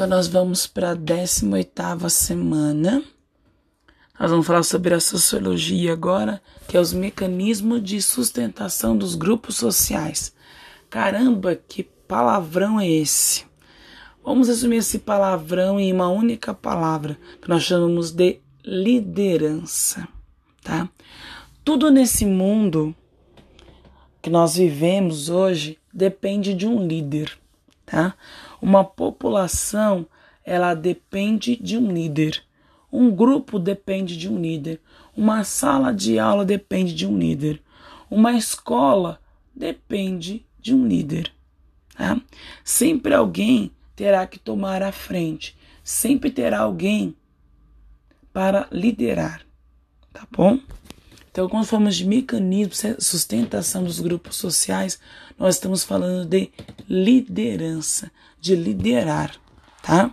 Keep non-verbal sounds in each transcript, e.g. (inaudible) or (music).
Então, nós vamos para a 18 semana. Nós vamos falar sobre a sociologia agora, que é os mecanismos de sustentação dos grupos sociais. Caramba, que palavrão é esse? Vamos resumir esse palavrão em uma única palavra, que nós chamamos de liderança, tá? Tudo nesse mundo que nós vivemos hoje depende de um líder, tá? Uma população, ela depende de um líder. Um grupo depende de um líder. Uma sala de aula depende de um líder. Uma escola depende de um líder. Tá? Sempre alguém terá que tomar a frente. Sempre terá alguém para liderar. Tá bom? Então, quando falamos de mecanismo de sustentação dos grupos sociais, nós estamos falando de liderança, de liderar, tá?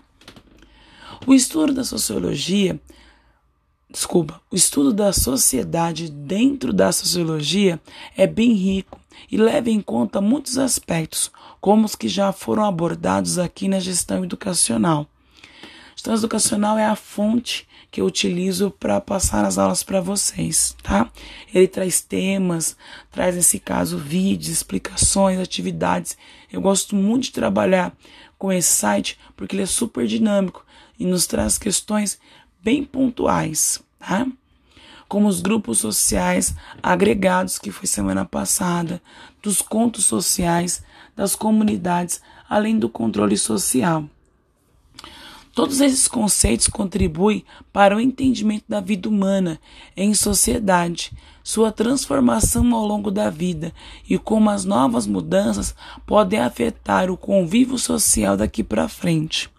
O estudo da sociologia, desculpa, o estudo da sociedade dentro da sociologia é bem rico e leva em conta muitos aspectos, como os que já foram abordados aqui na gestão educacional. A gestão educacional é a fonte que eu utilizo para passar as aulas para vocês, tá? Ele traz temas, traz nesse caso vídeos, explicações, atividades. Eu gosto muito de trabalhar com esse site porque ele é super dinâmico e nos traz questões bem pontuais, tá? Como os grupos sociais agregados que foi semana passada, dos contos sociais, das comunidades, além do controle social. Todos esses conceitos contribuem para o entendimento da vida humana em sociedade, sua transformação ao longo da vida e como as novas mudanças podem afetar o convívio social daqui para frente.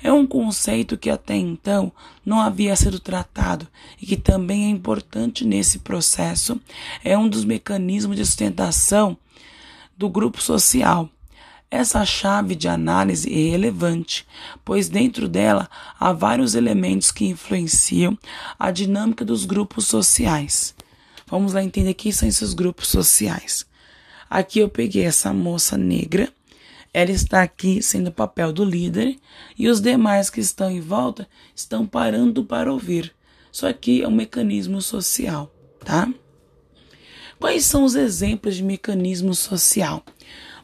É um conceito que até então não havia sido tratado e que também é importante nesse processo. É um dos mecanismos de sustentação do grupo social essa chave de análise é relevante, pois dentro dela há vários elementos que influenciam a dinâmica dos grupos sociais. Vamos lá entender quem são esses grupos sociais. Aqui eu peguei essa moça negra, ela está aqui sendo o papel do líder e os demais que estão em volta estão parando para ouvir. Isso aqui é um mecanismo social, tá? Quais são os exemplos de mecanismo social?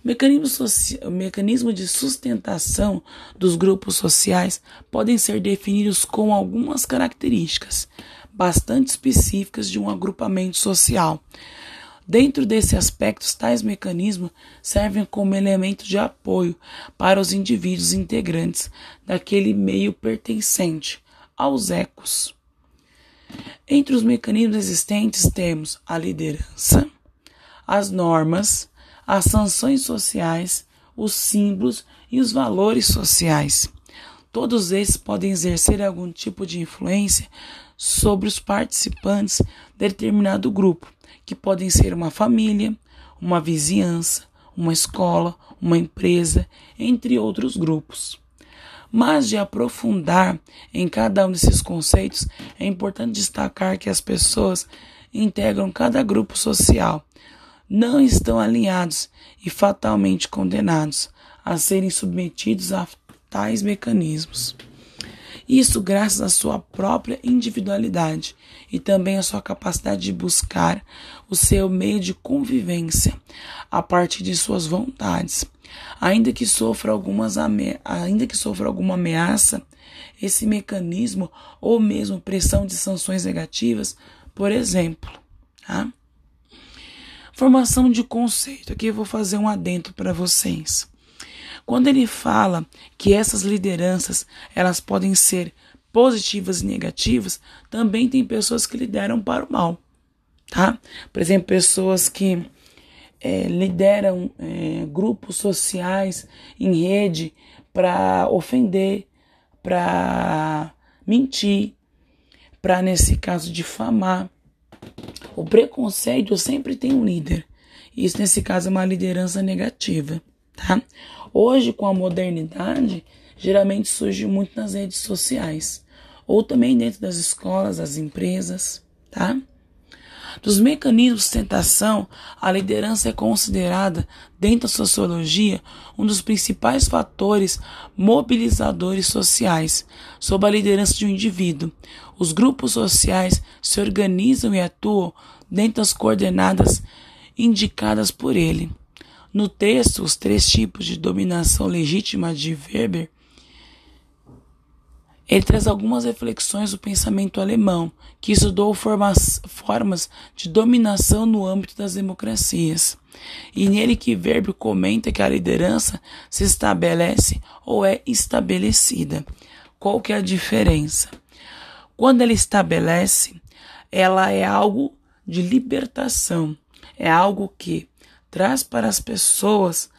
Mecanismo, mecanismo de sustentação dos grupos sociais podem ser definidos com algumas características bastante específicas de um agrupamento social. Dentro desse aspecto, tais mecanismos servem como elemento de apoio para os indivíduos integrantes daquele meio pertencente aos ecos. Entre os mecanismos existentes temos a liderança, as normas, as sanções sociais, os símbolos e os valores sociais. Todos esses podem exercer algum tipo de influência sobre os participantes de determinado grupo, que podem ser uma família, uma vizinhança, uma escola, uma empresa, entre outros grupos. Mas de aprofundar em cada um desses conceitos, é importante destacar que as pessoas integram cada grupo social, não estão alinhados e fatalmente condenados a serem submetidos a tais mecanismos. Isso graças à sua própria individualidade e também à sua capacidade de buscar o seu meio de convivência a partir de suas vontades. Ainda que sofra algumas ainda que sofra alguma ameaça, esse mecanismo ou mesmo pressão de sanções negativas, por exemplo, tá? Formação de conceito. Aqui eu vou fazer um adendo para vocês. Quando ele fala que essas lideranças elas podem ser positivas e negativas, também tem pessoas que lideram para o mal, tá? Por exemplo, pessoas que é, lideram é, grupos sociais em rede para ofender, para mentir, para nesse caso difamar. O preconceito sempre tem um líder. Isso, nesse caso, é uma liderança negativa, tá? Hoje, com a modernidade, geralmente surge muito nas redes sociais. Ou também dentro das escolas, das empresas, tá? Dos mecanismos de sustentação, a liderança é considerada, dentro da sociologia, um dos principais fatores mobilizadores sociais, sob a liderança de um indivíduo. Os grupos sociais se organizam e atuam dentro das coordenadas indicadas por ele. No texto, os três tipos de dominação legítima de Weber ele traz algumas reflexões do pensamento alemão, que estudou formas, formas de dominação no âmbito das democracias. E nele que Weber comenta que a liderança se estabelece ou é estabelecida. Qual que é a diferença? Quando ela estabelece, ela é algo de libertação, é algo que traz para as pessoas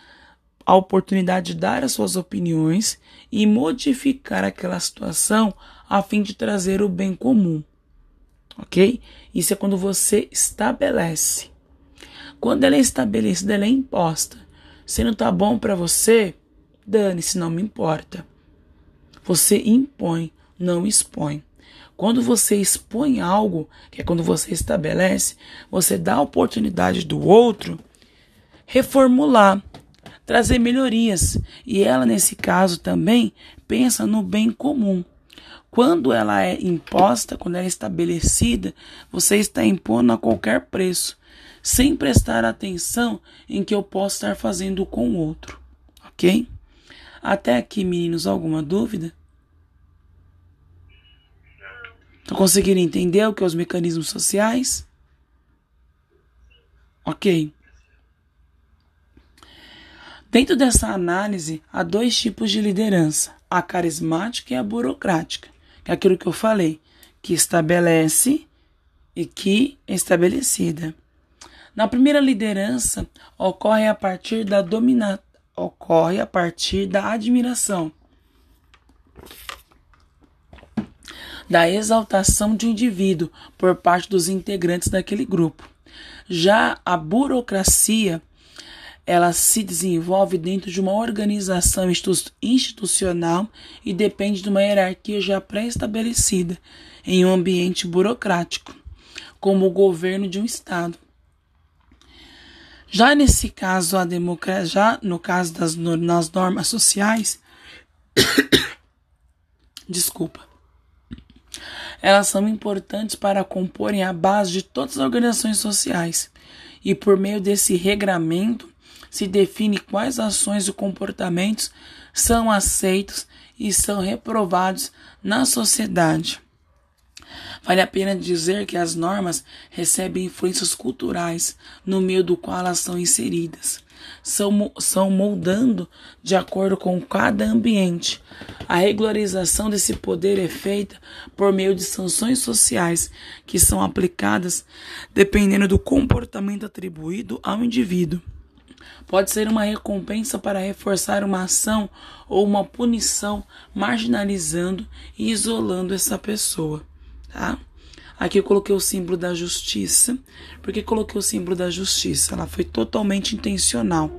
a oportunidade de dar as suas opiniões e modificar aquela situação a fim de trazer o bem comum. Ok? Isso é quando você estabelece. Quando ela é estabelecida, ela é imposta. Se não tá bom para você, dane-se, não me importa. Você impõe, não expõe. Quando você expõe algo, que é quando você estabelece, você dá a oportunidade do outro reformular, trazer melhorias. E ela, nesse caso, também pensa no bem comum. Quando ela é imposta, quando ela é estabelecida, você está impondo a qualquer preço, sem prestar atenção em que eu posso estar fazendo com o outro. Ok? Até aqui, meninos, alguma dúvida? Estão conseguindo entender o que é os mecanismos sociais? Ok. Dentro dessa análise, há dois tipos de liderança: a carismática e a burocrática, que é aquilo que eu falei, que estabelece e que é estabelecida. Na primeira liderança, ocorre a partir da domina... ocorre a partir da admiração, da exaltação de um indivíduo por parte dos integrantes daquele grupo. Já a burocracia ela se desenvolve dentro de uma organização institucional e depende de uma hierarquia já pré-estabelecida em um ambiente burocrático, como o governo de um estado. Já nesse caso, a democracia, já no caso das nas normas sociais, (coughs) desculpa, elas são importantes para comporem a base de todas as organizações sociais. E por meio desse regramento, se define quais ações e comportamentos são aceitos e são reprovados na sociedade. Vale a pena dizer que as normas recebem influências culturais no meio do qual elas são inseridas. São, são moldando de acordo com cada ambiente. A regularização desse poder é feita por meio de sanções sociais que são aplicadas dependendo do comportamento atribuído ao indivíduo. Pode ser uma recompensa para reforçar uma ação ou uma punição, marginalizando e isolando essa pessoa, tá? Aqui eu coloquei o símbolo da justiça. Porque coloquei o símbolo da justiça? Ela foi totalmente intencional.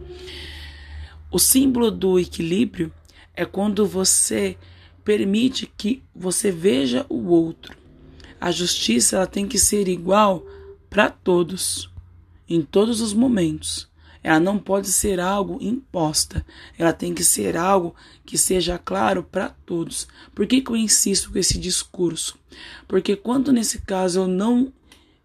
O símbolo do equilíbrio é quando você permite que você veja o outro. A justiça ela tem que ser igual para todos, em todos os momentos. Ela não pode ser algo imposta. Ela tem que ser algo que seja claro para todos. Por que, que, eu insisto com esse discurso? Porque quando nesse caso eu não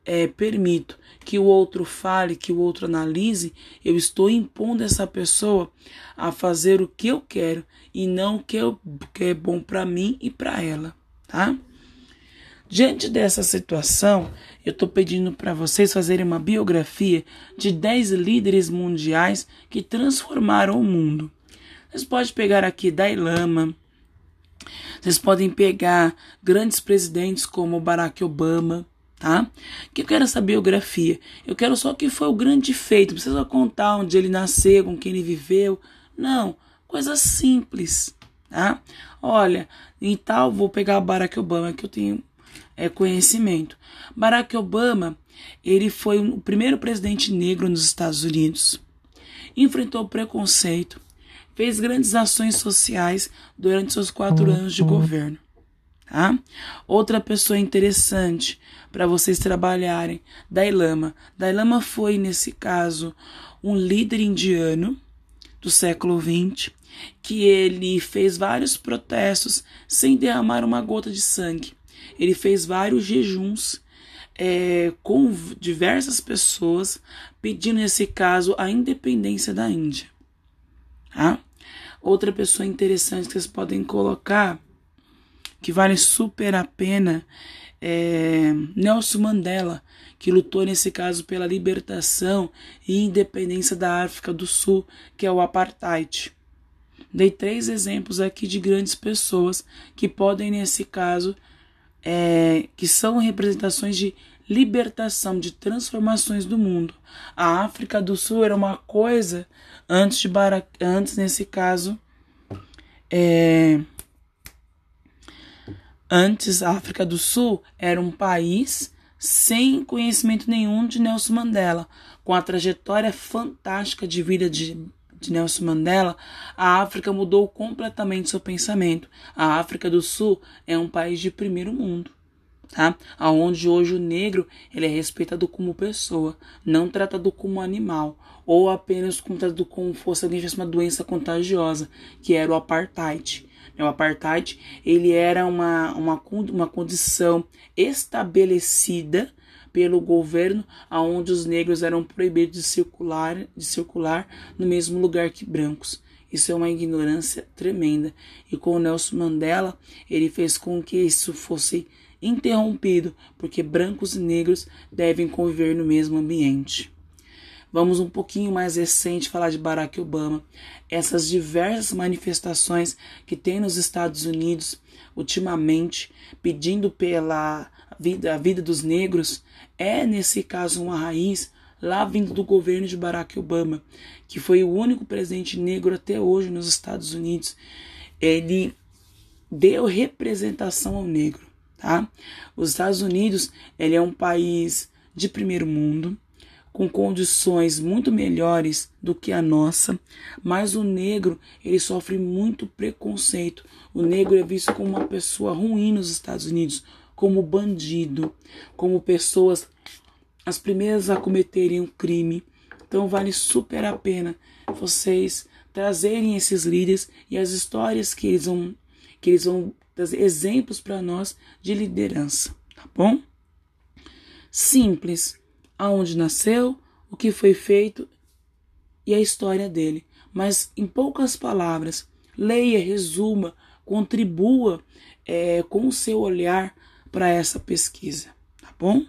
é, permito que o outro fale, que o outro analise, eu estou impondo essa pessoa a fazer o que eu quero e não o que, eu, que é bom para mim e para ela, tá? Diante dessa situação, eu estou pedindo para vocês fazerem uma biografia de 10 líderes mundiais que transformaram o mundo. Vocês podem pegar aqui Dalai Lama, vocês podem pegar grandes presidentes como Barack Obama, tá? Que eu quero essa biografia. Eu quero só que foi o grande feito. Não precisa contar onde ele nasceu, com quem ele viveu. Não, coisa simples, tá? Olha, em tal, vou pegar Barack Obama, que eu tenho é, conhecimento. Barack Obama, ele foi o primeiro presidente negro nos Estados Unidos. Enfrentou preconceito, fez grandes ações sociais durante seus quatro anos de governo. Tá? Outra pessoa interessante para vocês trabalharem, Dalai Lama. Dalai Lama foi, nesse caso, um líder indiano do século XX, que ele fez vários protestos sem derramar uma gota de sangue. Ele fez vários jejuns é, com diversas pessoas, pedindo, nesse caso, a independência da Índia. Tá? Outra pessoa interessante que vocês podem colocar que vale super a pena é Nelson Mandela, que lutou nesse caso pela libertação e independência da África do Sul, que é o apartheid. Dei três exemplos aqui de grandes pessoas que podem, nesse caso, é, que são representações de libertação, de transformações do mundo. A África do Sul era uma coisa antes de Barack, antes nesse caso, é, Antes, a África do Sul era um país sem conhecimento nenhum de Nelson Mandela. Com a trajetória fantástica de vida de, de Nelson Mandela, a África mudou completamente seu pensamento. A África do Sul é um país de primeiro mundo. Tá? Onde hoje o negro ele é respeitado como pessoa, não tratado como animal, ou apenas tratado como fosse alguém tivesse uma doença contagiosa, que era o apartheid. O apartheid ele era uma, uma, uma condição estabelecida pelo governo aonde os negros eram proibidos de circular, de circular no mesmo lugar que brancos. Isso é uma ignorância tremenda. E com o Nelson Mandela, ele fez com que isso fosse interrompido, porque brancos e negros devem conviver no mesmo ambiente. Vamos um pouquinho mais recente falar de Barack Obama. Essas diversas manifestações que tem nos Estados Unidos ultimamente pedindo pela vida, a vida dos negros é nesse caso uma raiz lá vindo do governo de Barack Obama, que foi o único presidente negro até hoje nos Estados Unidos. Ele deu representação ao negro, tá? Os Estados Unidos, ele é um país de primeiro mundo, com condições muito melhores do que a nossa, mas o negro ele sofre muito preconceito. O negro é visto como uma pessoa ruim nos Estados Unidos, como bandido, como pessoas as primeiras a cometerem um crime. Então vale super a pena vocês trazerem esses líderes e as histórias que eles vão que eles vão trazer exemplos para nós de liderança, tá bom? Simples, aonde nasceu, o que foi feito e a história dele. Mas em poucas palavras, leia, resuma, contribua é, com o seu olhar para essa pesquisa, tá bom?